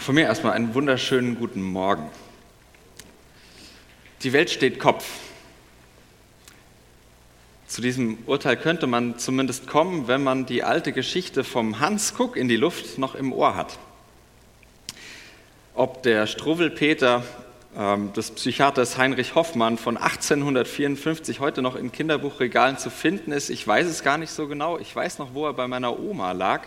Von mir erstmal einen wunderschönen guten Morgen. Die Welt steht Kopf. Zu diesem Urteil könnte man zumindest kommen, wenn man die alte Geschichte vom Hans Kuck in die Luft noch im Ohr hat. Ob der Struwwelpeter des Psychiaters Heinrich Hoffmann von 1854 heute noch in Kinderbuchregalen zu finden ist. Ich weiß es gar nicht so genau. Ich weiß noch, wo er bei meiner Oma lag.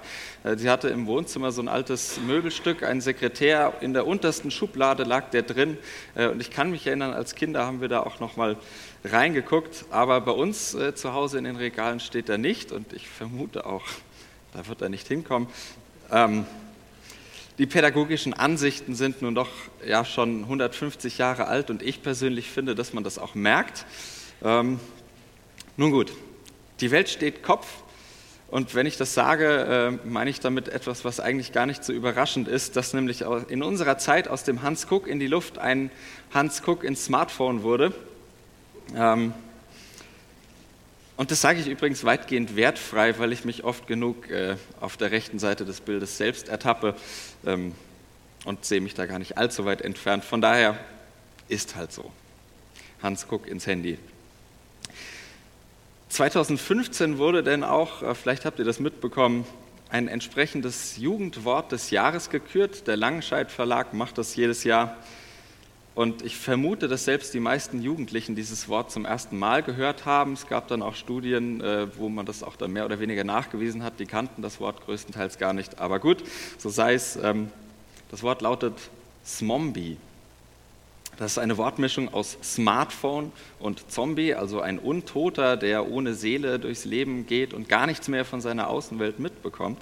Äh, sie hatte im Wohnzimmer so ein altes Möbelstück, ein Sekretär. In der untersten Schublade lag der drin. Äh, und ich kann mich erinnern, als Kinder haben wir da auch noch mal reingeguckt. Aber bei uns äh, zu Hause in den Regalen steht er nicht. Und ich vermute auch, da wird er nicht hinkommen. Ähm, die pädagogischen Ansichten sind nun doch ja schon 150 Jahre alt und ich persönlich finde, dass man das auch merkt. Ähm, nun gut, die Welt steht Kopf und wenn ich das sage, äh, meine ich damit etwas, was eigentlich gar nicht so überraschend ist, dass nämlich in unserer Zeit aus dem Hans Cook in die Luft ein Hans Cook ins Smartphone wurde. Ähm, und das sage ich übrigens weitgehend wertfrei, weil ich mich oft genug äh, auf der rechten Seite des Bildes selbst ertappe ähm, und sehe mich da gar nicht allzu weit entfernt. Von daher ist halt so. Hans guck ins Handy. 2015 wurde denn auch, äh, vielleicht habt ihr das mitbekommen, ein entsprechendes Jugendwort des Jahres gekürt. Der Langenscheidt Verlag macht das jedes Jahr. Und ich vermute, dass selbst die meisten Jugendlichen dieses Wort zum ersten Mal gehört haben. Es gab dann auch Studien, äh, wo man das auch dann mehr oder weniger nachgewiesen hat. Die kannten das Wort größtenteils gar nicht. Aber gut, so sei es. Ähm, das Wort lautet Smombie. Das ist eine Wortmischung aus Smartphone und Zombie, also ein Untoter, der ohne Seele durchs Leben geht und gar nichts mehr von seiner Außenwelt mitbekommt.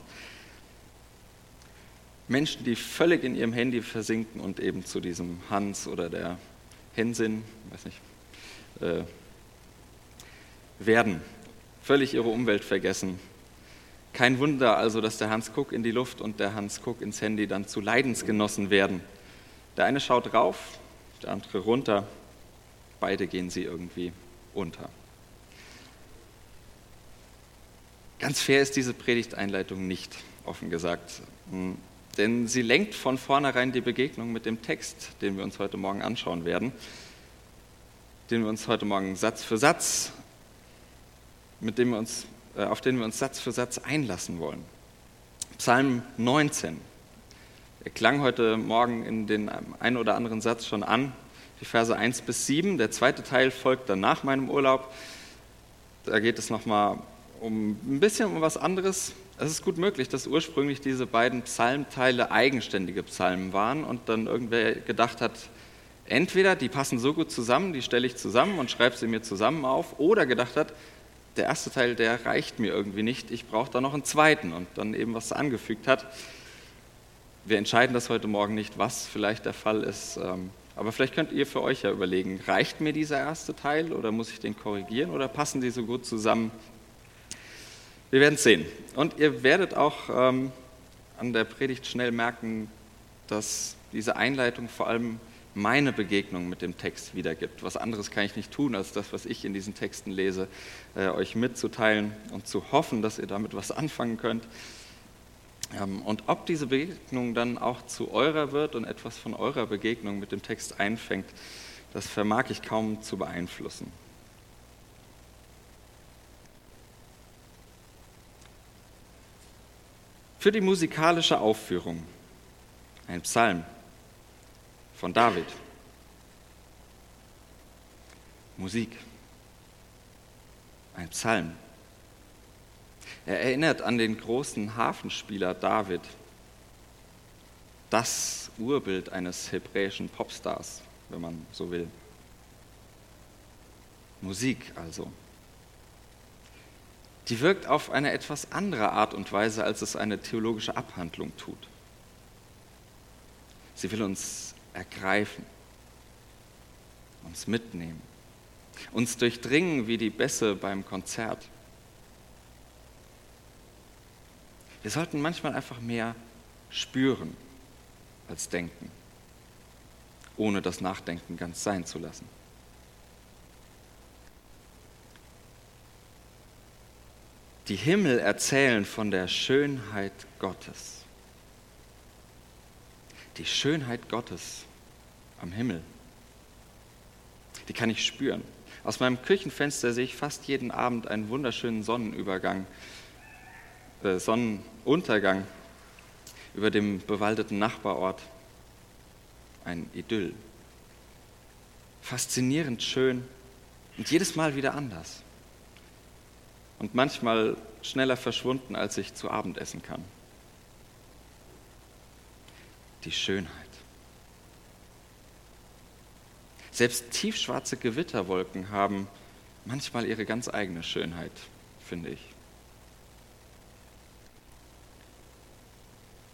Menschen, die völlig in ihrem Handy versinken und eben zu diesem Hans oder der Hensin, weiß nicht, äh, werden, völlig ihre Umwelt vergessen. Kein Wunder also, dass der Hans Cook in die Luft und der Hans Cook ins Handy dann zu Leidensgenossen werden. Der eine schaut rauf, der andere runter, beide gehen sie irgendwie unter. Ganz fair ist diese Predigteinleitung nicht, offen gesagt. Denn sie lenkt von vornherein die Begegnung mit dem Text, den wir uns heute Morgen anschauen werden, den wir uns heute Morgen Satz für Satz, mit dem wir uns, äh, auf den wir uns Satz für Satz einlassen wollen. Psalm 19. Er klang heute Morgen in den einen oder anderen Satz schon an, die Verse 1 bis 7. Der zweite Teil folgt dann nach meinem Urlaub. Da geht es nochmal um ein bisschen um was anderes, es ist gut möglich, dass ursprünglich diese beiden Psalmteile eigenständige Psalmen waren und dann irgendwer gedacht hat, entweder die passen so gut zusammen, die stelle ich zusammen und schreibe sie mir zusammen auf, oder gedacht hat, der erste Teil, der reicht mir irgendwie nicht, ich brauche da noch einen zweiten und dann eben was angefügt hat. Wir entscheiden das heute Morgen nicht, was vielleicht der Fall ist, ähm, aber vielleicht könnt ihr für euch ja überlegen, reicht mir dieser erste Teil oder muss ich den korrigieren oder passen die so gut zusammen, wir werden es sehen. Und ihr werdet auch ähm, an der Predigt schnell merken, dass diese Einleitung vor allem meine Begegnung mit dem Text wiedergibt. Was anderes kann ich nicht tun, als das, was ich in diesen Texten lese, äh, euch mitzuteilen und zu hoffen, dass ihr damit was anfangen könnt. Ähm, und ob diese Begegnung dann auch zu eurer wird und etwas von eurer Begegnung mit dem Text einfängt, das vermag ich kaum zu beeinflussen. Für die musikalische Aufführung. Ein Psalm von David. Musik. Ein Psalm. Er erinnert an den großen Hafenspieler David, das Urbild eines hebräischen Popstars, wenn man so will. Musik also die wirkt auf eine etwas andere Art und Weise, als es eine theologische Abhandlung tut. Sie will uns ergreifen, uns mitnehmen, uns durchdringen wie die Bässe beim Konzert. Wir sollten manchmal einfach mehr spüren als denken, ohne das Nachdenken ganz sein zu lassen. Die Himmel erzählen von der Schönheit Gottes. Die Schönheit Gottes am Himmel, die kann ich spüren. Aus meinem Küchenfenster sehe ich fast jeden Abend einen wunderschönen Sonnenübergang, äh, Sonnenuntergang über dem bewaldeten Nachbarort. Ein Idyll. Faszinierend schön und jedes Mal wieder anders. Und manchmal schneller verschwunden, als ich zu Abend essen kann. Die Schönheit. Selbst tiefschwarze Gewitterwolken haben manchmal ihre ganz eigene Schönheit, finde ich.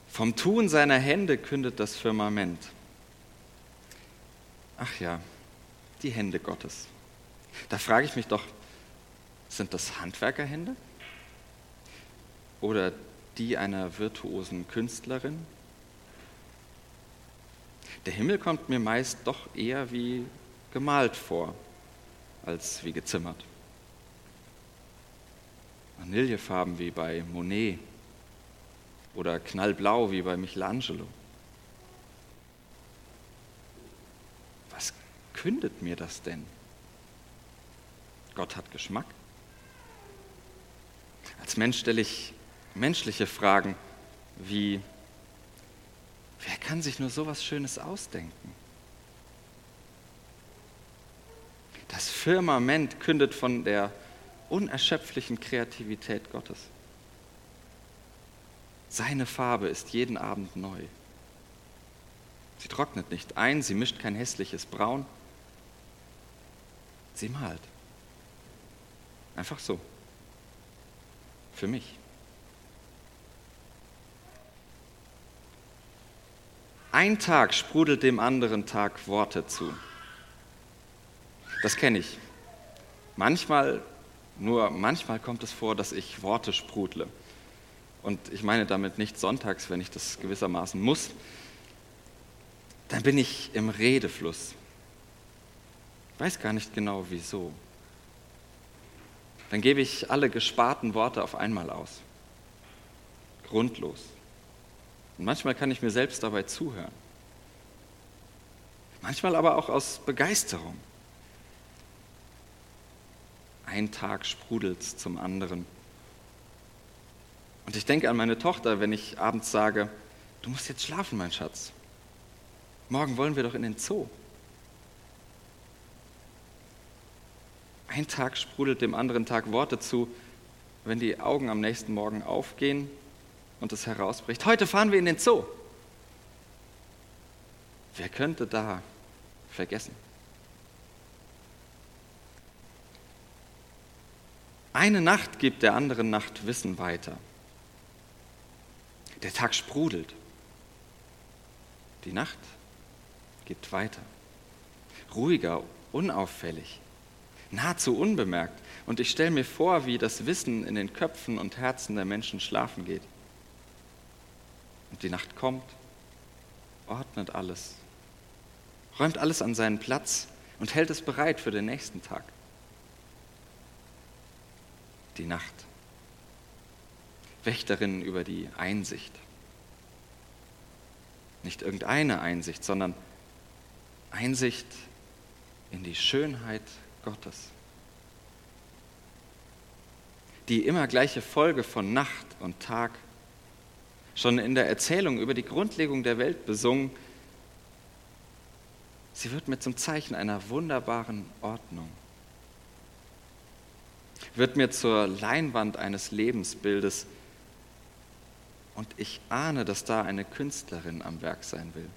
Vom Tun seiner Hände kündet das Firmament. Ach ja, die Hände Gottes. Da frage ich mich doch, sind das Handwerkerhände? Oder die einer virtuosen Künstlerin? Der Himmel kommt mir meist doch eher wie gemalt vor, als wie gezimmert. Vanillefarben wie bei Monet oder knallblau wie bei Michelangelo. Was kündet mir das denn? Gott hat Geschmack. Als Mensch stelle ich menschliche Fragen wie, wer kann sich nur so was Schönes ausdenken? Das Firmament kündet von der unerschöpflichen Kreativität Gottes. Seine Farbe ist jeden Abend neu. Sie trocknet nicht ein, sie mischt kein hässliches Braun. Sie malt. Einfach so. Für mich. Ein Tag sprudelt dem anderen Tag Worte zu. Das kenne ich. Manchmal, nur manchmal kommt es vor, dass ich Worte sprudle. Und ich meine damit nicht sonntags, wenn ich das gewissermaßen muss. Dann bin ich im Redefluss. Ich weiß gar nicht genau wieso. Dann gebe ich alle gesparten Worte auf einmal aus. Grundlos. Und manchmal kann ich mir selbst dabei zuhören. Manchmal aber auch aus Begeisterung. Ein Tag sprudelt zum anderen. Und ich denke an meine Tochter, wenn ich abends sage, du musst jetzt schlafen, mein Schatz. Morgen wollen wir doch in den Zoo. Ein Tag sprudelt dem anderen Tag Worte zu, wenn die Augen am nächsten Morgen aufgehen und es herausbricht, heute fahren wir in den Zoo. Wer könnte da vergessen? Eine Nacht gibt der anderen Nacht Wissen weiter. Der Tag sprudelt. Die Nacht gibt weiter. Ruhiger, unauffällig, nahezu unbemerkt. Und ich stelle mir vor, wie das Wissen in den Köpfen und Herzen der Menschen schlafen geht. Und die Nacht kommt, ordnet alles, räumt alles an seinen Platz und hält es bereit für den nächsten Tag. Die Nacht. Wächterin über die Einsicht. Nicht irgendeine Einsicht, sondern Einsicht in die Schönheit Gottes. Die immer gleiche Folge von Nacht und Tag schon in der Erzählung über die Grundlegung der Welt besungen. Sie wird mir zum Zeichen einer wunderbaren Ordnung, wird mir zur Leinwand eines Lebensbildes und ich ahne, dass da eine Künstlerin am Werk sein will,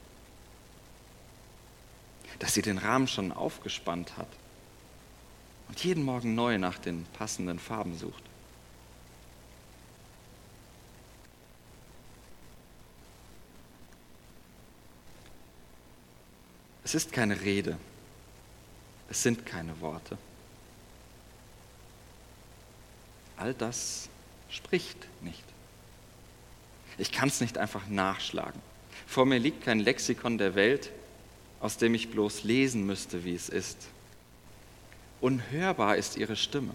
dass sie den Rahmen schon aufgespannt hat und jeden Morgen neu nach den passenden Farben sucht. Es ist keine Rede. Es sind keine Worte. All das spricht nicht. Ich kann es nicht einfach nachschlagen. Vor mir liegt kein Lexikon der Welt, aus dem ich bloß lesen müsste, wie es ist. Unhörbar ist ihre Stimme.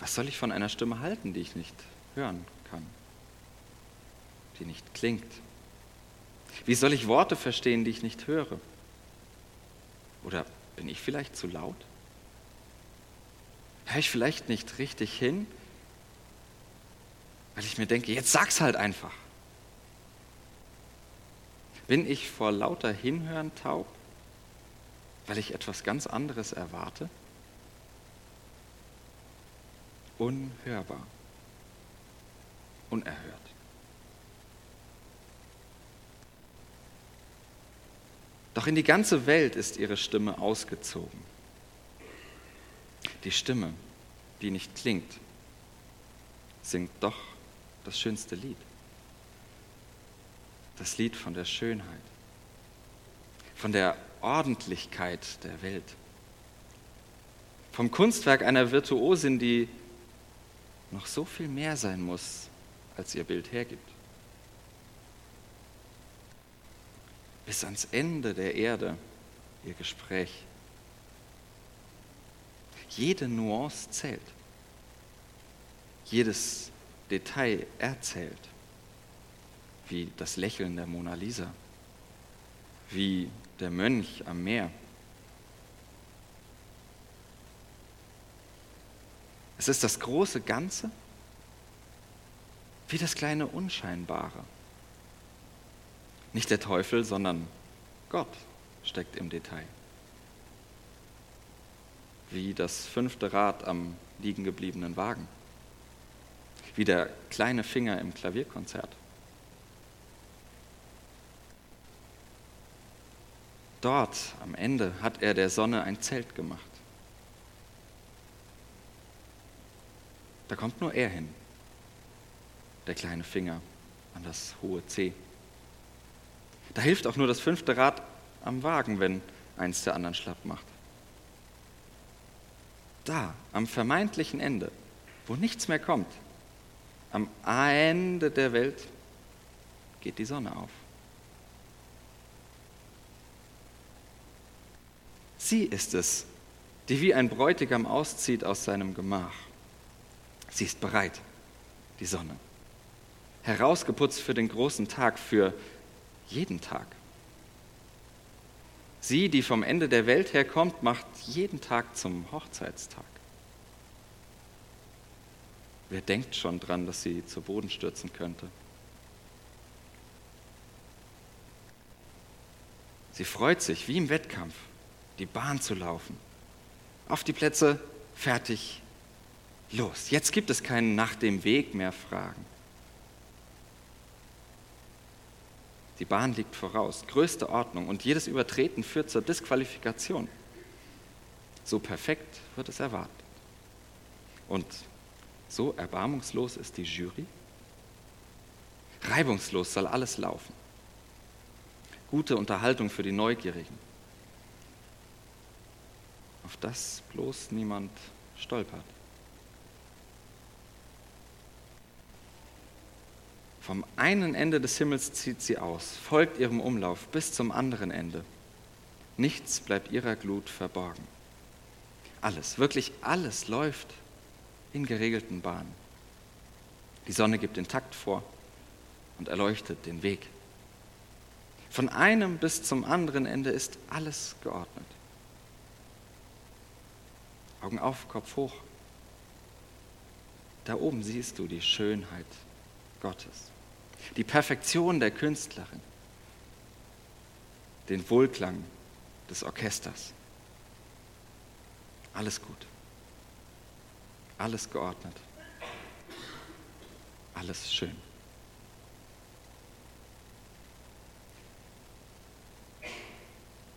Was soll ich von einer Stimme halten, die ich nicht hören kann? die nicht klingt? Wie soll ich Worte verstehen, die ich nicht höre? Oder bin ich vielleicht zu laut? Höre ich vielleicht nicht richtig hin? Weil ich mir denke, jetzt sag's halt einfach. Bin ich vor lauter Hinhören taub, weil ich etwas ganz anderes erwarte? Unhörbar, unerhört. Doch in die ganze Welt ist ihre Stimme ausgezogen. Die Stimme, die nicht klingt, singt doch das schönste Lied. Das Lied von der Schönheit, von der Ordentlichkeit der Welt, vom Kunstwerk einer Virtuosin, die noch so viel mehr sein muss, als ihr Bild hergibt. Bis ans Ende der Erde ihr Gespräch. Jede Nuance zählt. Jedes Detail erzählt, wie das Lächeln der Mona Lisa, wie der Mönch am Meer. Es ist das große Ganze, wie das kleine Unscheinbare. Nicht der Teufel, sondern Gott steckt im Detail. Wie das fünfte Rad am liegen gebliebenen Wagen wie der kleine Finger im Klavierkonzert. Dort am Ende hat er der Sonne ein Zelt gemacht. Da kommt nur er hin, der kleine Finger an das hohe C. Da hilft auch nur das fünfte Rad am Wagen, wenn eins der anderen schlapp macht. Da, am vermeintlichen Ende, wo nichts mehr kommt, am Ende der Welt geht die Sonne auf. Sie ist es, die wie ein Bräutigam auszieht aus seinem Gemach. Sie ist bereit, die Sonne, herausgeputzt für den großen Tag, für jeden Tag. Sie, die vom Ende der Welt herkommt, macht jeden Tag zum Hochzeitstag. Wer denkt schon dran, dass sie zu Boden stürzen könnte? Sie freut sich, wie im Wettkampf, die Bahn zu laufen. Auf die Plätze, fertig, los. Jetzt gibt es keinen nach dem Weg mehr Fragen. Die Bahn liegt voraus, größte Ordnung und jedes Übertreten führt zur Disqualifikation. So perfekt wird es erwartet. Und so erbarmungslos ist die Jury? Reibungslos soll alles laufen. Gute Unterhaltung für die Neugierigen. Auf das bloß niemand stolpert. Vom einen Ende des Himmels zieht sie aus, folgt ihrem Umlauf bis zum anderen Ende. Nichts bleibt ihrer Glut verborgen. Alles, wirklich alles läuft in geregelten Bahnen. Die Sonne gibt den Takt vor und erleuchtet den Weg. Von einem bis zum anderen Ende ist alles geordnet. Augen auf, Kopf hoch. Da oben siehst du die Schönheit Gottes, die Perfektion der Künstlerin, den Wohlklang des Orchesters. Alles gut alles geordnet, alles schön.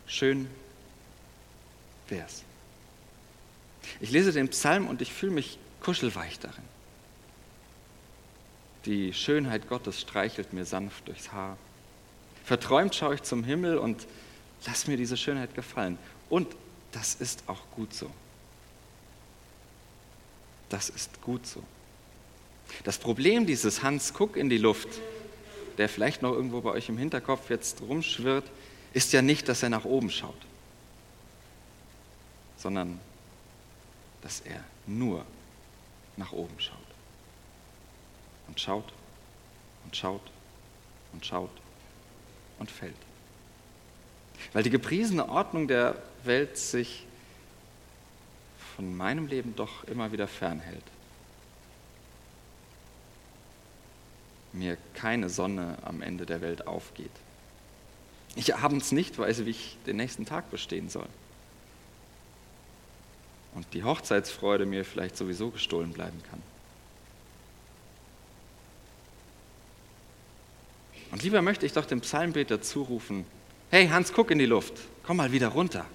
Schön wär's. Ich lese den Psalm und ich fühle mich kuschelweich darin. Die Schönheit Gottes streichelt mir sanft durchs Haar. Verträumt schaue ich zum Himmel und lass mir diese Schönheit gefallen. Und das ist auch gut so. Das ist gut so. Das Problem dieses Hans Guck in die Luft, der vielleicht noch irgendwo bei euch im Hinterkopf jetzt rumschwirrt, ist ja nicht, dass er nach oben schaut, sondern dass er nur nach oben schaut. Und schaut und schaut und schaut und fällt. Weil die gepriesene Ordnung der Welt sich von meinem Leben doch immer wieder fernhält. Mir keine Sonne am Ende der Welt aufgeht. Ich abends nicht weiß, wie ich den nächsten Tag bestehen soll. Und die Hochzeitsfreude mir vielleicht sowieso gestohlen bleiben kann. Und lieber möchte ich doch dem Psalmbeter zurufen, hey Hans, guck in die Luft, komm mal wieder runter.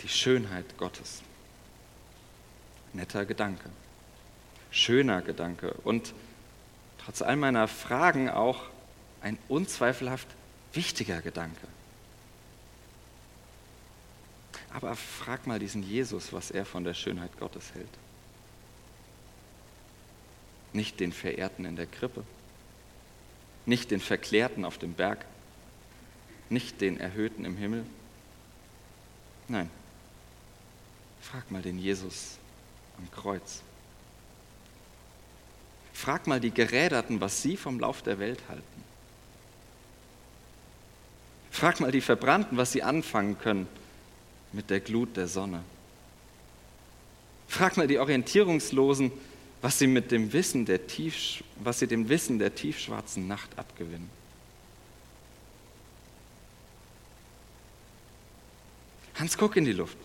Die Schönheit Gottes. Netter Gedanke, schöner Gedanke und trotz all meiner Fragen auch ein unzweifelhaft wichtiger Gedanke. Aber frag mal diesen Jesus, was er von der Schönheit Gottes hält nicht den Verehrten in der Krippe, nicht den Verklärten auf dem Berg, nicht den Erhöhten im Himmel. Nein, frag mal den Jesus am Kreuz. Frag mal die Geräderten, was sie vom Lauf der Welt halten. Frag mal die Verbrannten, was sie anfangen können mit der Glut der Sonne. Frag mal die Orientierungslosen, was sie mit dem Wissen der tief, was sie dem Wissen der tiefschwarzen Nacht abgewinnen. Hans, guck in die Luft.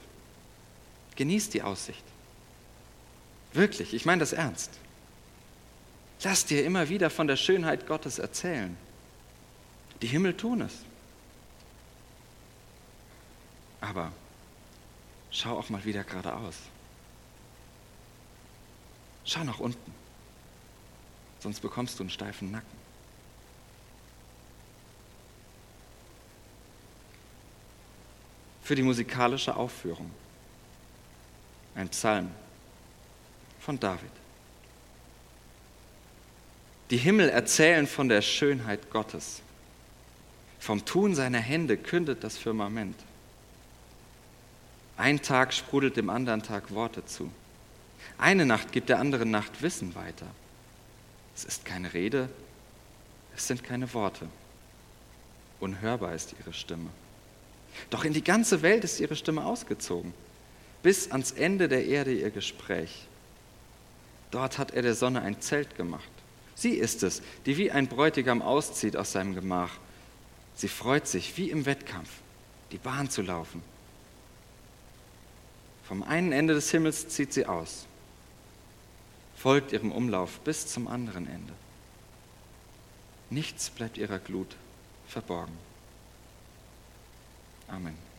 Genieß die Aussicht. Wirklich, ich meine das ernst. Lass dir immer wieder von der Schönheit Gottes erzählen. Die Himmel tun es. Aber schau auch mal wieder geradeaus. Schau nach unten, sonst bekommst du einen steifen Nacken. Für die musikalische Aufführung ein Psalm von David. Die Himmel erzählen von der Schönheit Gottes. Vom Tun seiner Hände kündet das Firmament. Ein Tag sprudelt dem anderen Tag Worte zu. Eine Nacht gibt der anderen Nacht Wissen weiter. Es ist keine Rede, es sind keine Worte. Unhörbar ist ihre Stimme. Doch in die ganze Welt ist ihre Stimme ausgezogen, bis ans Ende der Erde ihr Gespräch. Dort hat er der Sonne ein Zelt gemacht. Sie ist es, die wie ein Bräutigam auszieht aus seinem Gemach. Sie freut sich, wie im Wettkampf, die Bahn zu laufen. Vom einen Ende des Himmels zieht sie aus folgt ihrem Umlauf bis zum anderen Ende. Nichts bleibt ihrer Glut verborgen. Amen.